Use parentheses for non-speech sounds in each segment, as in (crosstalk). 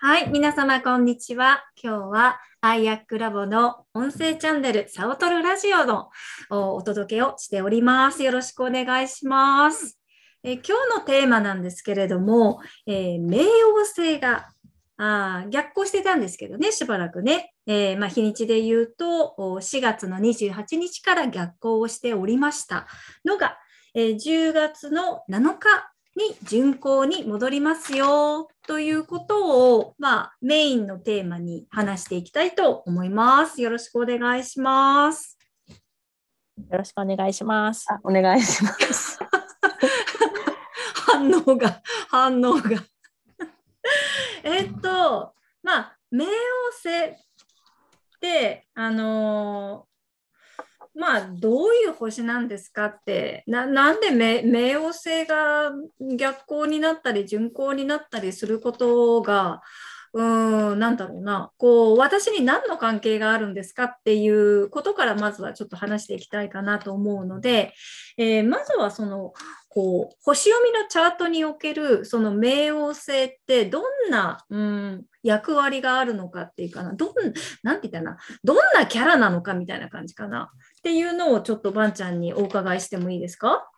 はい、皆様こんにちは。今日はアイアックラボの音声チャンネルサオトルラジオのお届けをしております。よろしくお願いします。え今日のテーマなんですけれども、えー、冥王星があ逆行してたんですけどね、しばらくね。えー、まあ、日にちで言うと、4月の28日から逆行をしておりましたのが、えー、10月の7日に巡行に戻りますよということを、まあ、メインのテーマに話していきたいと思います。よろしくお願いします。よろしくお願いします。お願いします。(laughs) 反応が、反応が (laughs) えっと、まあ、冥王星って、あのまあ、どういう星なんですかってななんで冥王星が逆行になったり巡行になったりすることがうん、なんだろうな、こう、私に何の関係があるんですかっていうことからまずはちょっと話していきたいかなと思うので、えー、まずはその、こう、星読みのチャートにおける、その冥王星ってどんな、うん、役割があるのかっていうかな、どん、なんて言ったな、どんなキャラなのかみたいな感じかな。っていうのをちょっとばんちゃんにお伺いしてもいいですか？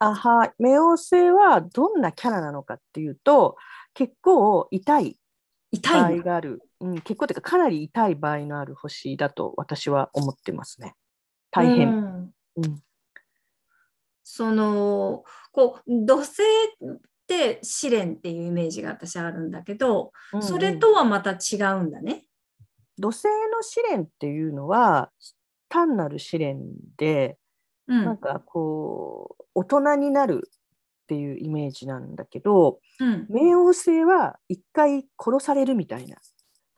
あはい。冥王星はどんなキャラなのかっていうと、結構痛い痛い場合がある、うん、結構というかかなり痛い場合のある星だと私は思ってますね。大変。うんうん、そのこう土星って試練っていうイメージが私あるんだけど、うんうん、それとはまた違うんだね。土星の試練っていうのは単なる試練で、うん、なんかこう大人になるっていうイメージなんだけど、うん、冥王星は一回殺されるみたいな。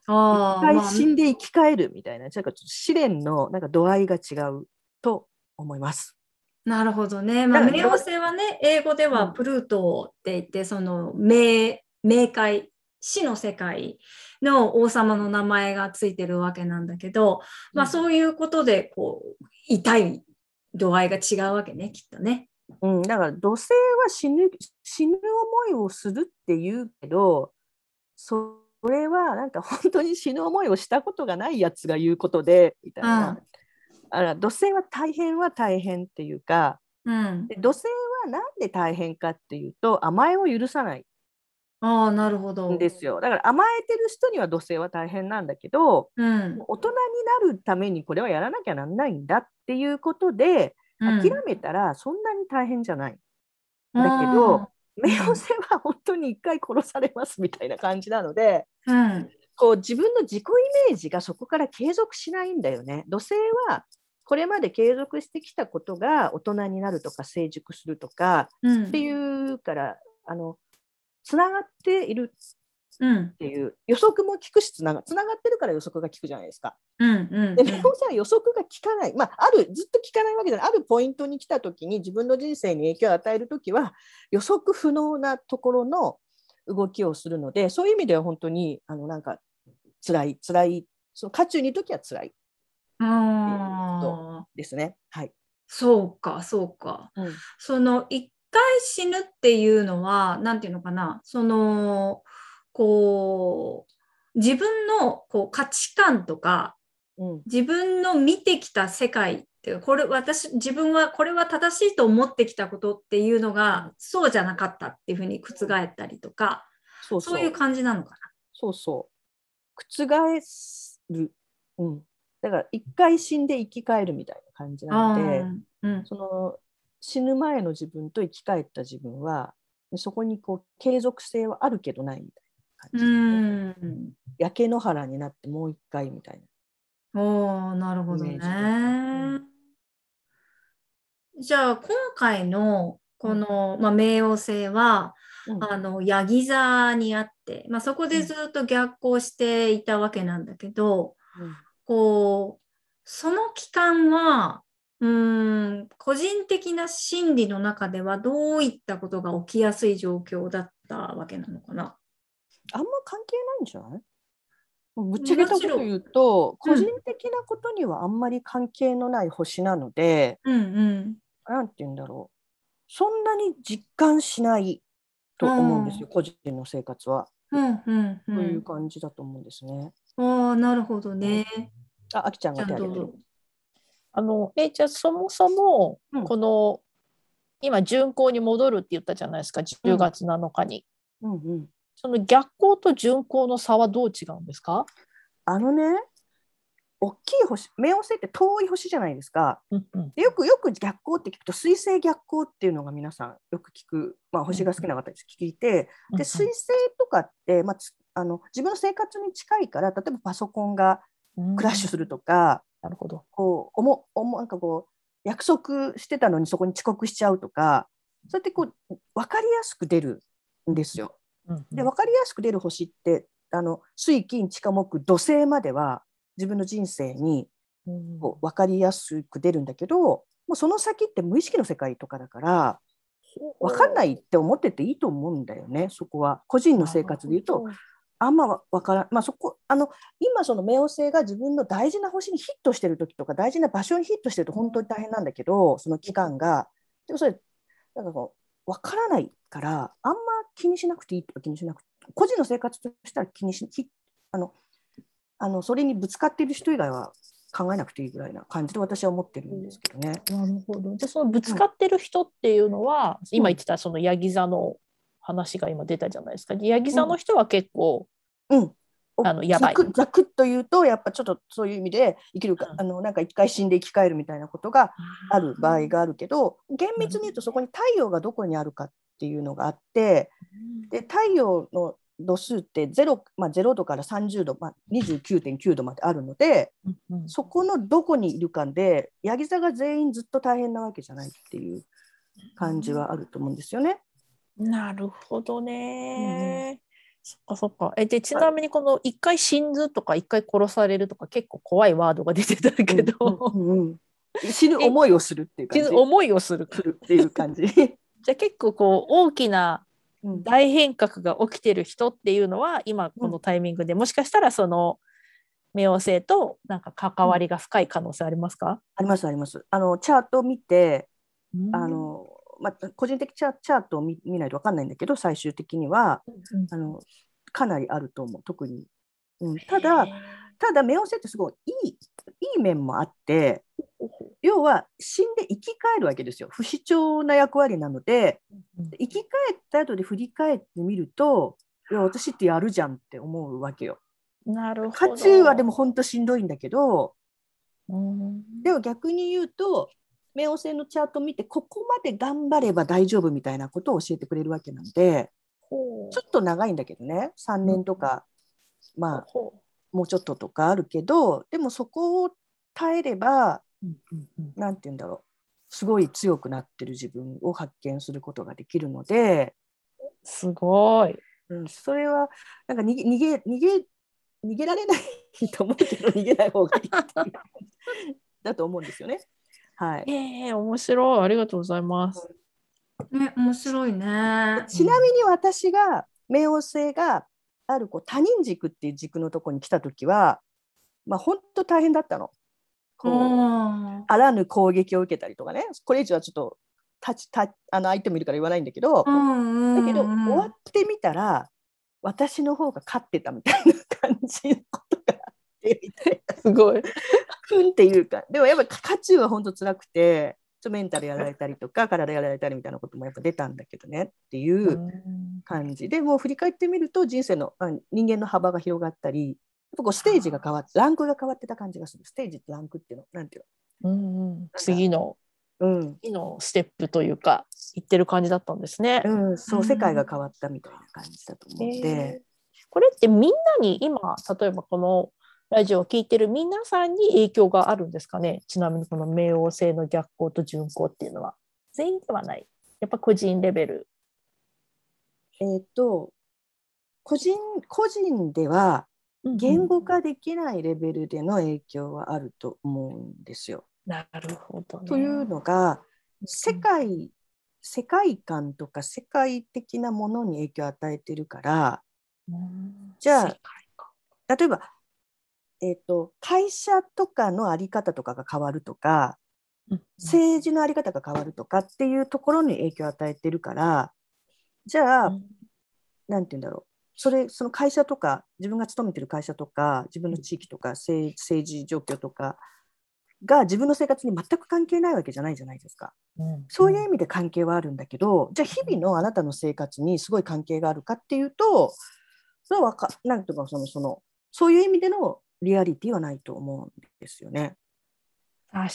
一回死んで生き返るみたいな、なんかちょっと試練のなんか度合いが違うと思います。なるほどね。まあ、冥王星はね、英語ではプルートって言って、その冥、冥界、死の世界の王様の名前がついてるわけなんだけど、まあそういうことで、こう、痛い度合いが違うわけね、きっとね。うん、だから土星は死ぬ死ぬ思いをするって言うけどそれはなんか本当に死ぬ思いをしたことがないやつが言うことでみたいな、うん、あら土星は大変は大変っていうか、うん、で土星は何で大変かっていうと甘えを許さないああ、なるほど。ですよ。だから甘えてる人には土星は大変なんだけど、うん、大人になるためにこれはやらなきゃなんないんだっていうことで、諦めたらそんなに大変じゃない。だけど、冥王星は本当に一回殺されますみたいな感じなので、うん、こう自分の自己イメージがそこから継続しないんだよね。土星はこれまで継続してきたことが大人になるとか成熟するとか、っていうからあのつながっているっていう、予測も聞くしつながつながってるから予測が効くじゃないですか。うんうんうん、でメモは予測が効かない、まあ、あるずっと効かないわけじゃない。あるポイントに来た時に自分の人生に影響を与える時は予測不能なところの動きをするのでそういう意味では本当にあのなんか辛い辛いその渦中にいる時は辛いですね。はい、そうかそうか。うん、その一回死ぬっていうのは何て言うのかな。そのこう自分のこう価値観とか、うん、自分の見てきた世界っていうこれ私自分はこれは正しいと思ってきたことっていうのが、そうじゃなかったっていうふうに覆ったりとか、そうそう。いう感じなのかな。そうそう。覆る、うん、だから一回死んで生き返るみたいな感じなので、うん、その死ぬ前の自分と生き返った自分はそこにこう継続性はあるけどないみたい感じ、ね、うん。焼け野原になってもう一回みたいな。おなるほどね。じゃあ今回のこの、まあ、冥王星は、うん、あのヤギ座にあって、まあ、そこでずっと逆行していたわけなんだけど、うん、こうその期間はうん個人的な心理の中ではどういったことが起きやすい状況だったわけなのかな？あんま関係ないんじゃない？ぶっちゃけたこと言うと、個人的なことにはあんまり関係のない星なので、うんうん、なんて言うんだろう。そんなに実感しないと思うんですよ、個人の生活は。うんうんうん、そういう感じだと思うんですね。ああ、なるほどね。あ、あきちゃんが手挙げてる。あの、え、じゃあそもそも、この、うん、今、巡行に戻るって言ったじゃないですか、10月7日に。うん。うん、その逆行と巡行の差はどう違うんですか？あのね、大きい星冥王星って遠い星じゃないですか。うんうん、でよくよく逆光って聞くと水星逆光っていうのが皆さんよく聞く、まあ、星が好きな方です聞いて、うん、で水星とかって、まあ、あの自分の生活に近いから例えばパソコンがクラッシュするとか、うん、なるほど。こうおもおもなんかこう約束してたのにそこに遅刻しちゃうとかそうやってこう分かりやすく出るんですよ。うんうん、で分かりやすく出る星ってあの水金地下木土星までは自分の人生にこう分かりやすく出るんだけどもうその先って無意識の世界とかだから分かんないって思ってていいと思うんだよねそこは。個人の生活で言うとあんま分からん、まあ、そこあの今その冥王星が自分の大事な星にヒットしてる時とか大事な場所にヒットしてると本当に大変なんだけどその期間がでもそれなんかこう分からないからあんま気にしなくていいとか気にしなくて個人の生活としたら気にしあのあのそれにぶつかっている人以外は考えなくていいぐらいな感じで私は思ってるんですけどね。なるほど。じゃそのぶつかってる人っていうのは、うん、今言ってたそのヤギ座の話が今出たじゃないですか。ヤギ座の人は結構、うん、あのやばい。ざくっと言うとやっぱちょっとそういう意味で生きるか、うん、あのなんか一回死んで生き返るみたいなことがある場合があるけど厳密に言うとそこに太陽がどこにあるかっていうのがあってで太陽の度数って 0,、まあ、0度から30度、まあ、29.9度まであるので、うんうん、そこのどこにいるかでヤギ座が全員ずっと大変なわけじゃないっていう感じはあると思うんですよね。なるほどね。うん、そっかそっか。えでちなみにこの一回死んずとか一回殺されるとか結構怖いワードが出てたけど、うんうんうん、死ぬ思いをするっていう感じ。死ぬ思いをするっていう感じ。じゃあ結構こう大きな大変革が起きてる人っていうのは今このタイミングで、もしかしたらその冥王星となん。か関わりが深い可能性ありますか、ありますあります。あのチャートを見て、あのまあ、個人的チャートを見見ないと分かんないんだけど最終的には、うんあのかなりあると思う。特に、うん、ただただ冥王星ってすごいいいいい面もあって要は死んで生き返るわけですよ。不死鳥な役割なので、生き返った後で振り返ってみるといや私ってやるじゃんって思うわけよ。なるほど。渦中はでも本当しんどいんだけど、うん、でも逆に言うと冥王星のチャート見てここまで頑張れば大丈夫みたいなことを教えてくれるわけなんで、ちょっと長いんだけどね。3年とか、うん、まあもうちょっととかあるけどでもそこを耐えれば何、て言うんだろう。すごい強くなってる自分を発見することができるので。すごい、うん、それはなんか逃げ逃げ逃げ逃げられないと思うけど逃げない方がいい (laughs) だと思うんですよね。はい。えー、面白いありがとうございます。ね面白いね。ちなみに私が冥王星があるこう他人軸っていう軸のとこに来た時はまあ本当大変だったの。こうあらぬ攻撃を受けたりとかねこれ以上はちょっとたちたあの相手もいるから言わないんだけど、だけど終わってみたら私の方が勝ってたみたいな感じのことがあってみたいなすごい。ふんっていうかでもやっぱ勝ちは本当辛くてちょメンタルやられたりとか体やられたりみたいなこともやっぱ出たんだけどねっていう感じ。でもう振り返ってみると人生の人間の幅が広がったりこうステージが変わって、ランクが変わってた感じがする。ステージとランクっていうの、なんていうの、うんうん、次の、うん、次のステップというか、いってる感じだったんですね。うん、そう、世界が変わったみたいな感じだと思って。えー、これってみんなに今、例えばこのラジオを聴いてる皆さんに影響があるんですかね？ちなみにこの冥王星の逆行と順行っていうのは。全員ではない。やっぱ個人レベル。えっ、と、個人、個人では言語化できないレベルでの影響はあると思うんですよ。なるほど、ね、というのが世界世界観とか世界的なものに影響を与えてるから、じゃあ例えば、えーと、会社とかの在り方とかが変わるとか、政治の在り方が変わるとかっていうところに影響を与えてるからじゃあ、うん、なんて言うんだろう。それその会社とか自分が勤めてる会社とか自分の地域とか政治状況とかが自分の生活に全く関係ないわけじゃないじゃないですか。うん、そういう意味で関係はあるんだけどじゃあ日々のあなたの生活にすごい関係があるかっていうとそれはかなんとかそのそのそういう意味でのリアリティはないと思うんですよね。確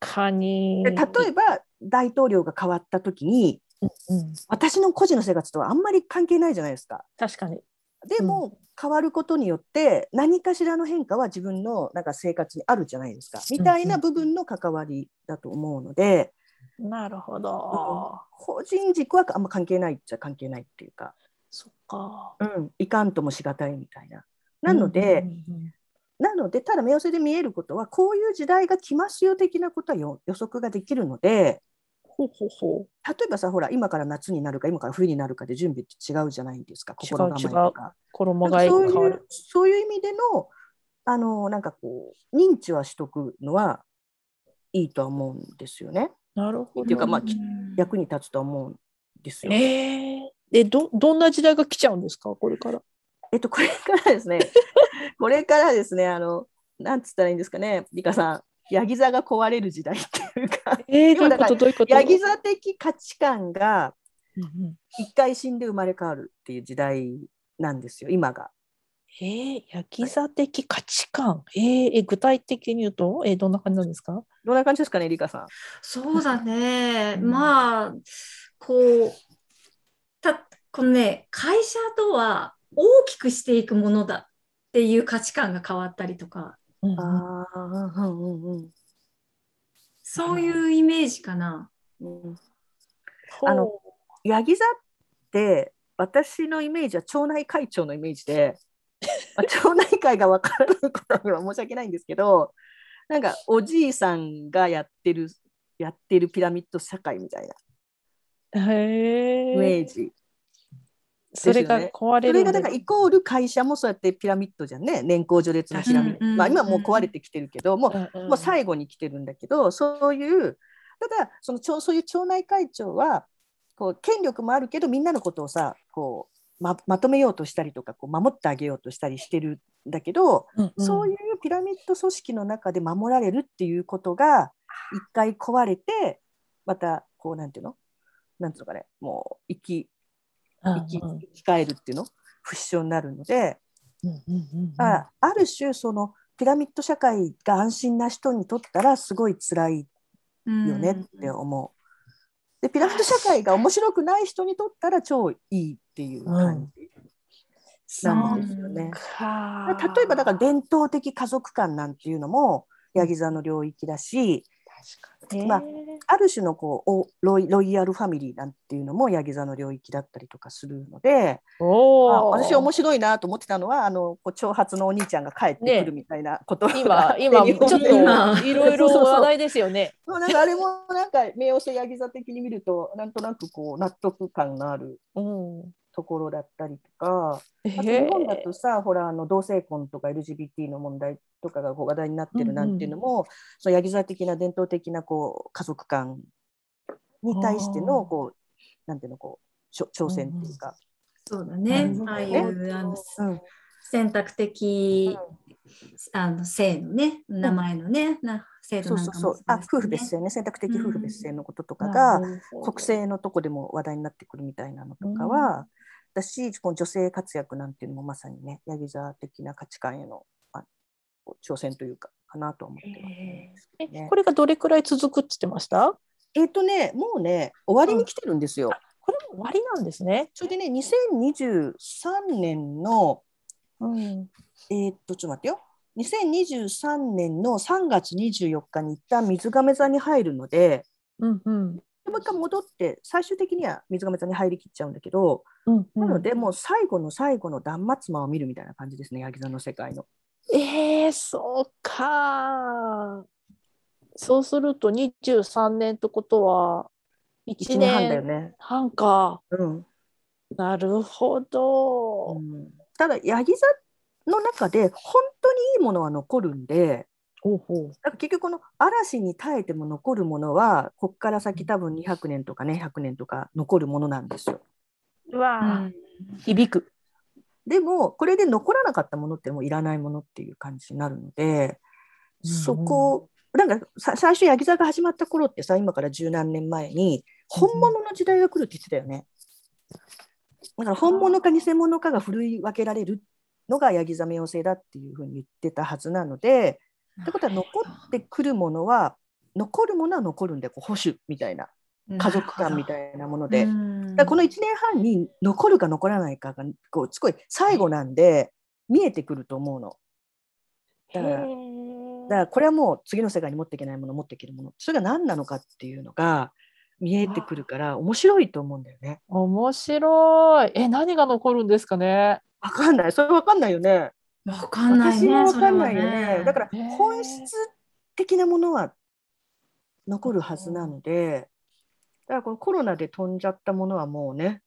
かに。例えば大統領が変わった時に、うんうん、私の個人の生活とはあんまり関係ないじゃないですか。確かに。でも、うん、変わることによって何かしらの変化は自分のなんか生活にあるじゃないですかみたいな部分の関わりだと思うので、うんうん、なるほど、個人軸はあんま関係ないっちゃ関係ないっていうかそっか、うん、いかんともしがたいみたいな。なので、うんうんうんなのでただ目寄せで見えることはこういう時代が来ますよ的なことは予測ができるのでほうほうほう例えばさほら今から夏になるか今から冬になるかで準備って違うじゃないですか心構えとか衣替えそういうそういう意味でのあのなんかこう認知はしとくのはいいとは思うんですよね。なるほど。っていうかまあ役に立つと思うんですよ。えー、でどどんな時代が来ちゃうんですかこれから。えっとこれからですね。これからですねあのなんつったらいいんですかねリカさん。ヤギ座が壊れる時代っていうか、えー、どういうことどういうこと？ヤギ座的価値観が一回死んで生まれ変わるっていう時代なんですよ今が。えー、ヤギ座的価値観、えー、え具体的に言うと、えー、どんな感じなんですか？どんな感じですかね、リカさん。そうだね、まあ、こう、たこのね、会社とは大きくしていくものだっていう価値観が変わったりとか、そういうイメージかな。うん、あのヤギ座って私のイメージは町内会長のイメージで、まあ、町内会がわからないことには申し訳ないんですけどなんかおじいさんがやってるやってるピラミッド社会みたいなイメージそれが壊れる、ね、それがだからイコール会社もそうやってピラミッドじゃんね。年功序列のピラミッド、まあ、今もう壊れてきてるけどもうもう最後に来てるんだけどそういうただそのそういう町内会長はこう権力もあるけどみんなのことをさこうままとめようとしたりとかこう守ってあげようとしたりしてるんだけど、うんうん、そういうピラミッド組織の中で守られるっていうことが一回壊れてまたこうなんていうの？なんていうのかね？もう生き生き生き返るっていうの？不死症になるので、あある種そのピラミッド社会が安心な人にとったらすごい辛いよねって思う。でピラミッド社会が面白くない人にとったら超いいっていう感じ。なんですよね。例えばだから伝統的家族観なんていうのもヤギ座の領域だし、まあ、ある種のこうロイロイヤルファミリーなんていうのもヤギ座の領域だったりとかするので、まあ、私面白いなと思ってたのはあのこう長髪のお兄ちゃんが帰ってくるみたいなことね、(laughs) 今今ちょっといろいろ話題ですよね。そうなんかあれもなんか冥王星ヤギ座的に見るとなんとなくこう納得感のある。うんところだったりとか、あと日本だとさ、ほらあの同性婚とか LGBT の問題とかがこう話題になってるなんていうのも、うんうん、そのヤギ座的な伝統的なこう家族観に対してのこうなんていうのこう挑戦っていうか、うん、そうだね、ああいうあの、うん、選択的、あの性のね名前のね、な制度なんかもそうそうそうあ夫婦別姓ね。選択的夫婦別姓のこととかが、国政のとこでも話題になってくるみたいなのとかは、だしこの女性活躍なんていうのもまさにねヤギ座的な価値観へのあ挑戦というかかなと思ってます、ね、これがどれくらい続くって言ってました？えっ、とねもうね終わりに来てるんですよ。うん、これも終わりなんですね。それでね2023年の、うん、えっ、とちょっと待ってよ。2023年の3月24日に一旦水亀座に入るので、うんうん、もう一回戻って最終的には水亀座に入りきっちゃうんだけど、うんうん、なのでもう最後の最後の断末魔を見るみたいな感じですねヤギ座の世界の。えー、そうかそうすると23年ってことは1年半だよね。半か。うん、なるほど、うん、ただヤギ座の中で本当にいいものは残るんでほうほうだから結局この嵐に耐えても残るものはここから先多分200年とかね100年とか残るものなんですよ。うわ、響く。でもこれで残らなかったものってもういらないものっていう感じになるので、そこなんか最初ヤギ座が始まった頃ってさ今から十何年前に本物の時代が来るって言ってたよね。だから本物か偽物かがふるい分けられるのがヤギ座冥王星だっていうふうに言ってたはずなのでってことは残ってくるものは残るものは残るんでこう保守みたいな家族感みたいなもので、だこの1年半に残るか残らないかがこうすごい最後なんで見えてくると思うの。だからだからこれはもう次の世界に持っていけないもの持っていけるものそれが何なのかっていうのが見えてくるから面白いと思うんだよね。面白い。え何が残るんですかね？わかんない。それわかんないよね。わかんない、ね、私もわかんないよね。ねだから本質的なものは残るはずなので、だからこのコロナで飛んじゃったものはもうね、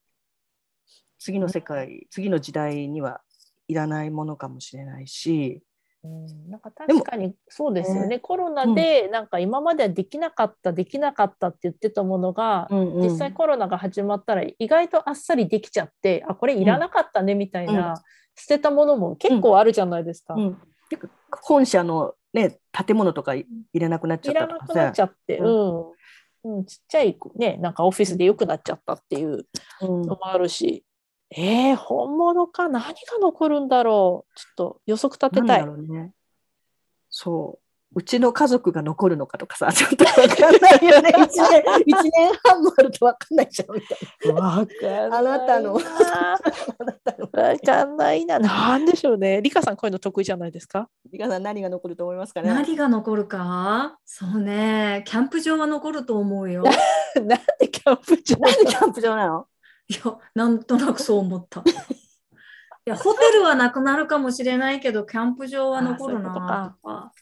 次の世界、次の時代にはいらないものかもしれないし、うん、なんか確かにそうですよね、コロナでなんか今まではできなかった、できなかったって言ってたものが、うんうん、実際コロナが始まったら意外とあっさりできちゃってあこれいらなかったねみたいな、うん、捨てたものも結構あるじゃないですか。本社の、ね、建物とか入れなくなっちゃったいらなくなっちゃって、うん。うん、ちっちゃい、ね、なんかオフィスで良くなっちゃったっていうのもあるし、えー、本物か？何が残るんだろう？ちょっと予測立てたい。ね、そううちの家族が残るのかとかさ、(laughs) ちょっとわかんないよね。(laughs) 一年、一年半もあるとわかんないじゃんみたいな。わかんない。あなたの。わかんないな。なんでしょうね。リカさん、こういうの得意じゃないですか？リカさん、何が残ると思いますかね？何が残るか？そうね。キャンプ場は残ると思うよ。なんでキャンプ場なんでキャンプ場なの？いや、なんとなくそう思った。いや、ホテルはなくなるかもしれないけど、キャンプ場は残るなとか。あ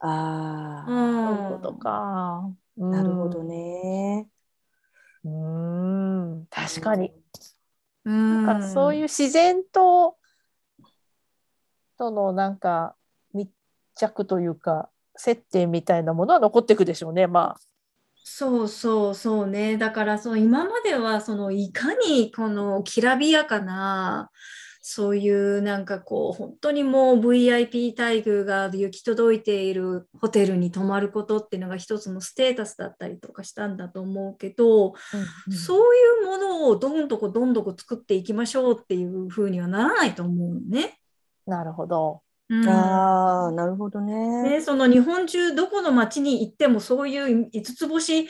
あ、そういうことか。なるほどね。うん、確かに。うん、なんかそういう自然ととのなんか密着というか接点みたいなものは残っていくでしょうね。まあ。そうそうそうね。だからそう今まではそのいかにこのきらびやかなそういうなんかこう本当にもう VIP 待遇が行き届いているホテルに泊まることっていうのが一つのステータスだったりとかしたんだと思うけど、うんうん、そういうものをどんどこどんどこ作っていきましょうっていうふうにはならないと思うのね。なるほど。うん、ああ、なるほどねね。その日本中どこの町に行ってもそういう5つ星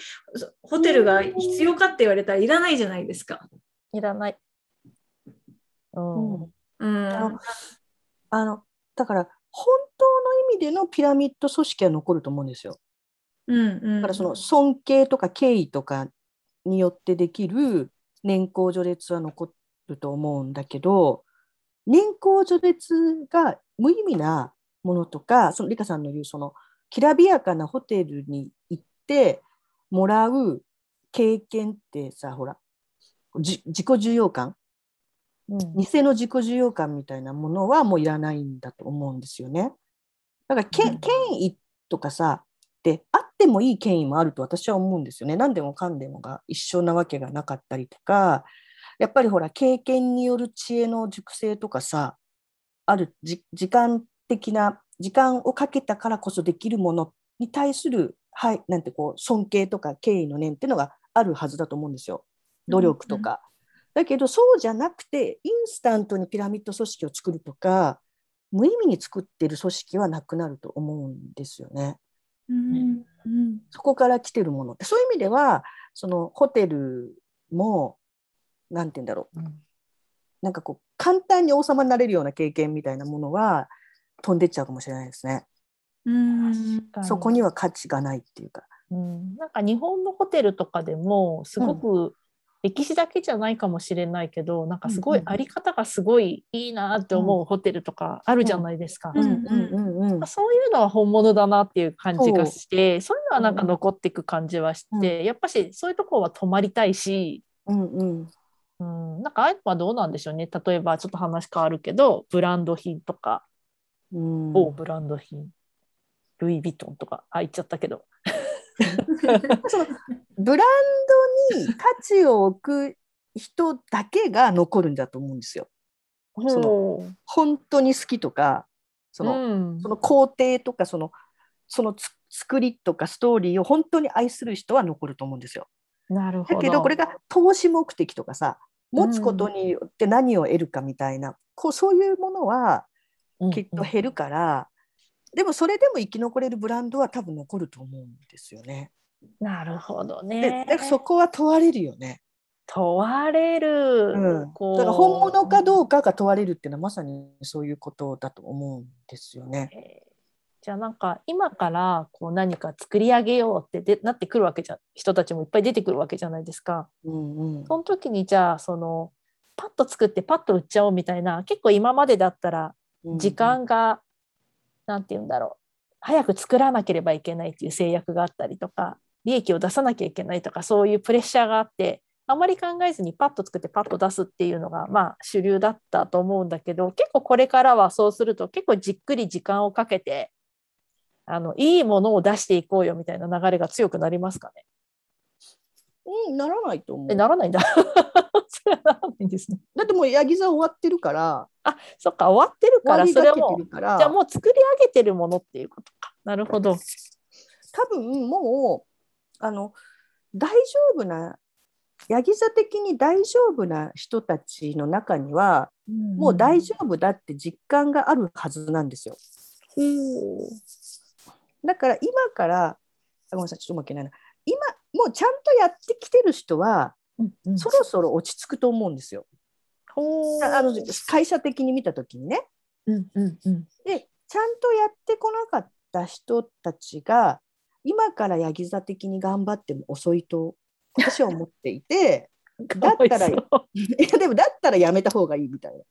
ホテルが必要かって言われたらいらないじゃないですか。いらない。うんうん、あのあのだから本当の意味でのピラミッド組織は残ると思うんですよ。うんうん、だからその尊敬とか敬意とかによってできる年功序列は残ると思うんだけど年功序列が無意味なものとかそのリカさんの言うそのきらびやかなホテルに行ってもらう経験ってさほら自己重要感うん、偽の自己需要感みたいなものはもういらないんだと思うんですよね。だからけ、うん、権威とかさであってもいい権威もあると私は思うんですよね。何でもかんでもが一緒なわけがなかったりとかやっぱりほら経験による知恵の熟成とかさある時間的な時間をかけたからこそできるものに対する、はい、なんてこう尊敬とか敬意の念っていうのがあるはずだと思うんですよ。努力とか、だけどそうじゃなくてインスタントにピラミッド組織を作るとか無意味に作ってる組織はなくなると思うんですよね。うんうん、そこから来てるもの。ってそういう意味ではそのホテルも何て言うんだろう、うん、なんかこう簡単に王様になれるような経験みたいなものは飛んでっちゃうかもしれないですね。うんそこには価値がないっていうか。うん、なんか日本のホテルとかでもすごく歴史だけじゃないかもしれないけどなんかすごいあり方がすごいいいなって思うホテルとかあるじゃないですか。そういうのは本物だなっていう感じがしてそう。いうのはなんか残っていく感じはして、やっぱしそういうところは泊まりたいし、うんうんうん、なんかああいうのはどうなんでしょうね。例えばちょっと話変わるけどブランド品とか、うん、某ブランド品。ルイ・ヴィトンとか。あ言っちゃったけど。(laughs) そのブランドに価値を置く人だけが残るんだと思うんですよ。その本当に好きとかそのうん、その工程とかそのその作りとかストーリーを本当に愛する人は残ると思うんですよ。なるほどだけどこれが投資目的とかさ持つことによって何を得るかみたいな、うん、こうそういうものはきっと減るから、うん、でもそれでも生き残れるブランドは多分残ると思うんですよね。なるほどね。でそこは問われるよね。問われる、うん、だから本物かどうかが問われるっていうのはまさにそういうことだと思うんですよね。じゃあなんか今からこう何か作り上げようってでなってくるわけじゃ人たちもいっぱい出てくるわけじゃないですか。うんうん、その時にじゃあそのパッと作ってパッと売っちゃおうみたいな結構今までだったら時間が何、うん、て言うんだろう。早く作らなければいけないっていう制約があったりとか利益を出さなきゃいけないとかそういうプレッシャーがあってあまり考えずにパッと作ってパッと出すっていうのがまあ主流だったと思うんだけど結構これからはそうすると結構じっくり時間をかけてあのいいものを出していこうよみたいな流れが強くなりますかね？うん、ならないと思う。え、ならないんだ。(laughs) それはならないんですね。だってもうヤギ座終わってるから。あ、そっか、終わってるから、それはもう、じゃあもう作り上げてるものっていうことか。なるほど。多分もう、あの、大丈夫な、ヤギ座的に大丈夫な人たちの中には、うん、もう大丈夫だって実感があるはずなんですよ。うん、だから今からごめんなさいちょっとうまくないな今もうちゃんとやってきてる人は、うんうん、そろそろ落ち着くと思うんですよ。あの会社的に見た時にね。うんうんうん、でちゃんとやってこなかった人たちが今からヤギ座的に頑張っても遅いと私は思っていて (laughs) だったらいやでもだったらやめた方がいいみたいな。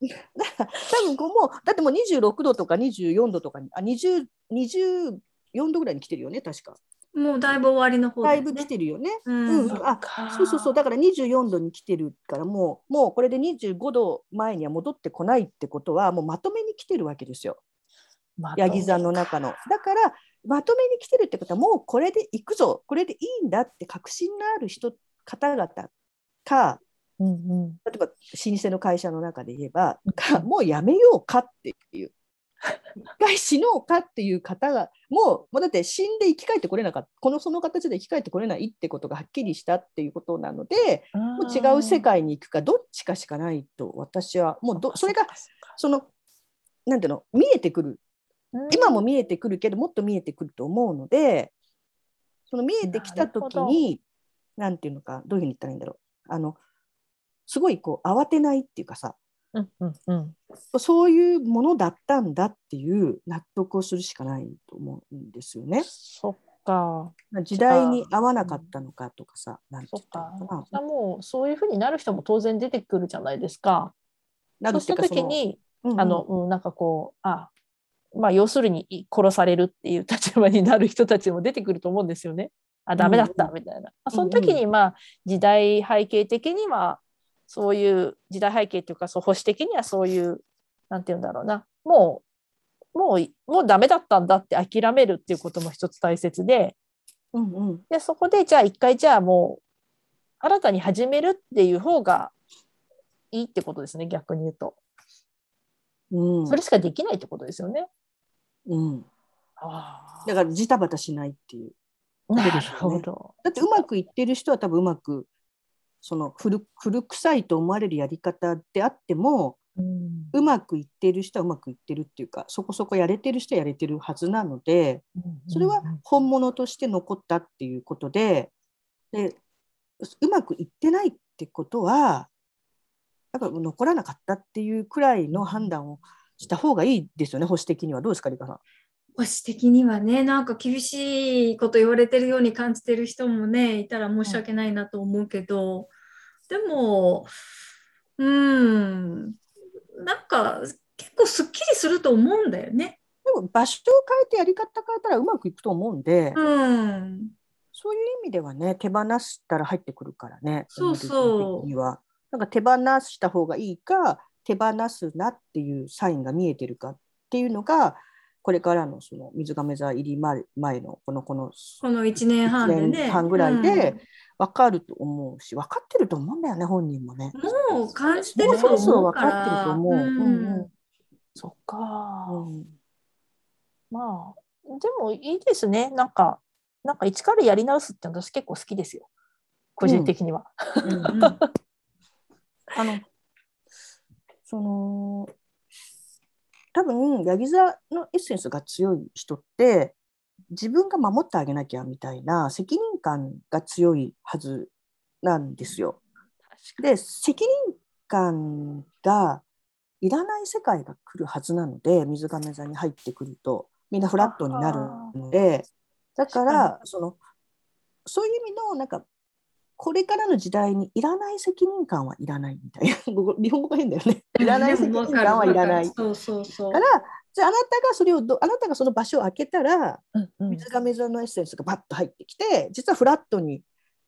多分こうもうだってもう26度とか24度とかにあ20 24度ぐらいに来てるよね確か。もうだいぶ終わりの方だ、ね、だいぶ来てるよね。うん、うん、あそうそうそうだから24度に来てるからもうもうこれで25度前には戻ってこないってことはもうまとめに来てるわけですよ。ヤギ座の中の。だからまとめに来てるってことはもうこれでいくぞこれでいいんだって確信のある人方々かうんうん、例えば老舗の会社の中で言えば、うん、もうやめようかっていう一回死のうかっていう方がもうもうだって死んで生き返ってこれなかったこのその形で生き返ってこれないってことがはっきりしたっていうことなのでもう違う世界に行くかどっちかしかないと私はもうどそれがそのなんていうの見えてくる。今も見えてくるけどもっと見えてくると思うのでその見えてきた時に何ていうのかどういうふうに言ったらいいんだろう。あのすごいこう慌てないっていうかさ、うんうんうん、そういうものだったんだっていう納得をするしかないと思うんですよね。そっか時代に合わなかったのかとかさ、なんて言っかな。もうそういうふうになる人も当然出てくるじゃないですか。なるそうした時に、うんうん、あの、うん、なんかこうあまあ要するに殺されるっていう立場になる人たちも出てくると思うんですよね。あダメだったみたいな。うんうん、その時にまあ時代背景的にはそういう時代背景っていうかそう保守的にはそういうなんて言うんだろうな。もうもうもうダメだったんだって諦めるっていうことも一つ大切で,、うんうん、でそこでじゃあ一回じゃあもう新たに始めるっていう方がいいってことですね逆に言うと、うん、それしかできないってことですよね。うん、あだからジタバタしないっていう、ね、なるほど。だってうまくいってる人は多分うまくその古古臭いと思われるやり方であっても、うん、うまくいってる人はうまくいってるっていうかそこそこやれてる人はやれてるはずなので、それは本物として残ったっていうことででうまくいってないってことはやっぱ残らなかったっていうくらいの判断をした方がいいですよね保守的には。どうですかリカさん？保守的にはねなんか厳しいこと言われてるように感じてる人もねいたら申し訳ないなと思うけど、でも、うん、なんか結構すっきりすると思うんだよね。でも場所を変えてやり方変えたらうまくいくと思うんで、うん、そういう意味ではね手放したら入ってくるからねそうそう。には。なんか手放した方がいいか手放すなっていうサインが見えてるかっていうのがこれからのその水亀座入り前のこのこのこの1年半でね。半ぐらいで分かると思うし、分かってると思うんだよね本人もね。もう感じてると思う分かってると思う。うんうん。そっか、うん、まあでもいいですね。なんかなんか一からやり直すって私結構好きですよ。個人的には。うんうん。うん、(laughs) あのその多分ヤギ座のエッセンスが強い人って自分が守ってあげなきゃみたいな責任感が強いはずなんですよ。で責任感がいらない世界が来るはずなので水亀座に入ってくるとみんなフラットになるのでだからそのそういう意味のなんかこれからの時代にいらない責任感はいらないみたいな (laughs) 日本語が変だよね。いらない責任感はいらない。そうそうそうからじゃああなたがそれをどあなたがその場所を開けたら、うんうん、水亀座のエッセンスがバッと入ってきて実はフラットに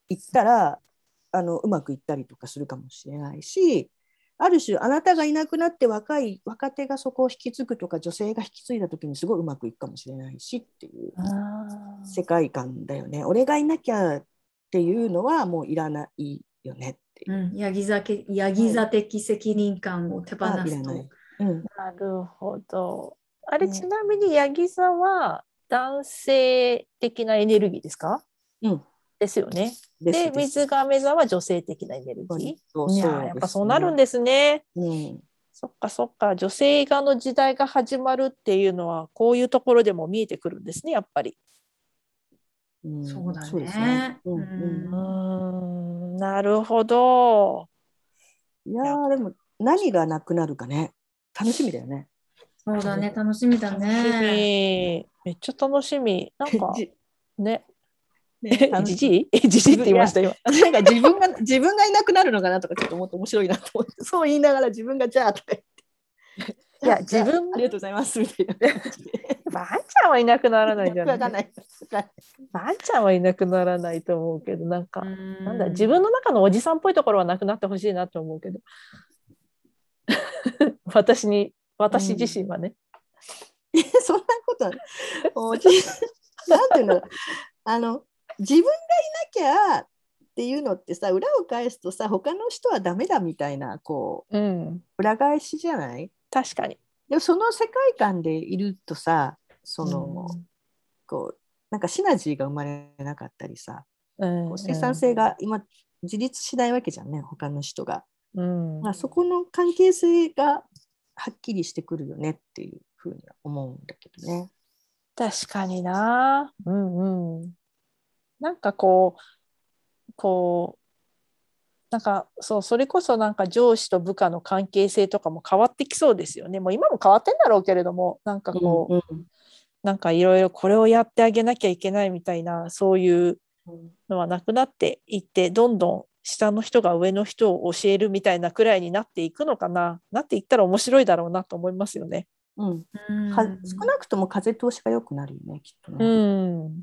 行ったらあのうまくいったりとかするかもしれないしある種あなたがいなくなって若い若手がそこを引き継ぐとか女性が引き継いだ時にすごいうまくいくかもしれないしっていう世界観だよね。俺がいなきゃっていうのはもういらないよねっていう。うん、ヤギ座ヤギ座的責任感を手放すと。うん、なるほど。あれ、ちなみにヤギ座は男性的なエネルギーですか？うん。ですよね。で水亀座は女性的なエネルギー。そうそうやっぱそうなるんですね。うん、そっかそっか女性画の時代が始まるっていうのはこういうところでも見えてくるんですねやっぱり。そうだね。うん、なるほど。いやでも何がなくなるかね楽しみだよね。そうだね楽しみだね。めっちゃ楽しみ。なんか (laughs) ね。ね、じじい？(laughs) じじいって言いましたよ。なんか自分が (laughs) 自分がいなくなるのかなとかちょっと思って面白いなと思ってそう言いながら自分がじゃあとか言って。いや、自分。ありがとうございます。みたいなばあ (laughs) ちゃんはいなくならないじゃない。ばあちゃんはいなくならないと思うけど、なんか、なんだ、自分の中のおじさんっぽいところはなくなってほしいなと思うけど。(laughs) 私に、私自身はね。そんなことは、おじ、(laughs) なんていうの、あの、自分がいなきゃっていうのってさ裏を返すとさ他の人はダメだみたいなこう、うん、裏返しじゃない？確かに。でもその世界観でいるとさその、うん、こうなんかシナジーが生まれなかったりさ、うん、生産性が今自立しないわけじゃんね他の人が。うん、まあ、そこの関係性がはっきりしてくるよねっていうふうには思うんだけどね。確かにな。うんうん。なんかこうこうなんかそうそれこそなんか上司と部下の関係性とかも変わってきそうですよねもう今も変わってんだろうけれどもなんかこう、うんうん、なんかいろいろこれをやってあげなきゃいけないみたいなそういうのはなくなっていってどんどん下の人が上の人を教えるみたいなくらいになっていくのかななっていったら面白いだろうなと思いますよね。うん、少なくとも風通しが良くなるよねきっとね。うん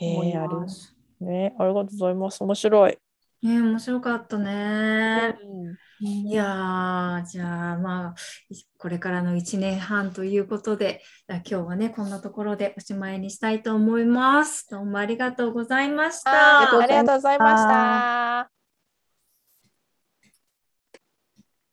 ええあります。ね、ありがとうございます。面白い。ね、面白かったね。うん、いやじゃあまあこれからの1年半ということで今日はねこんなところでおしまいにしたいと思います。どうもありがとうございました。ありがとうございました。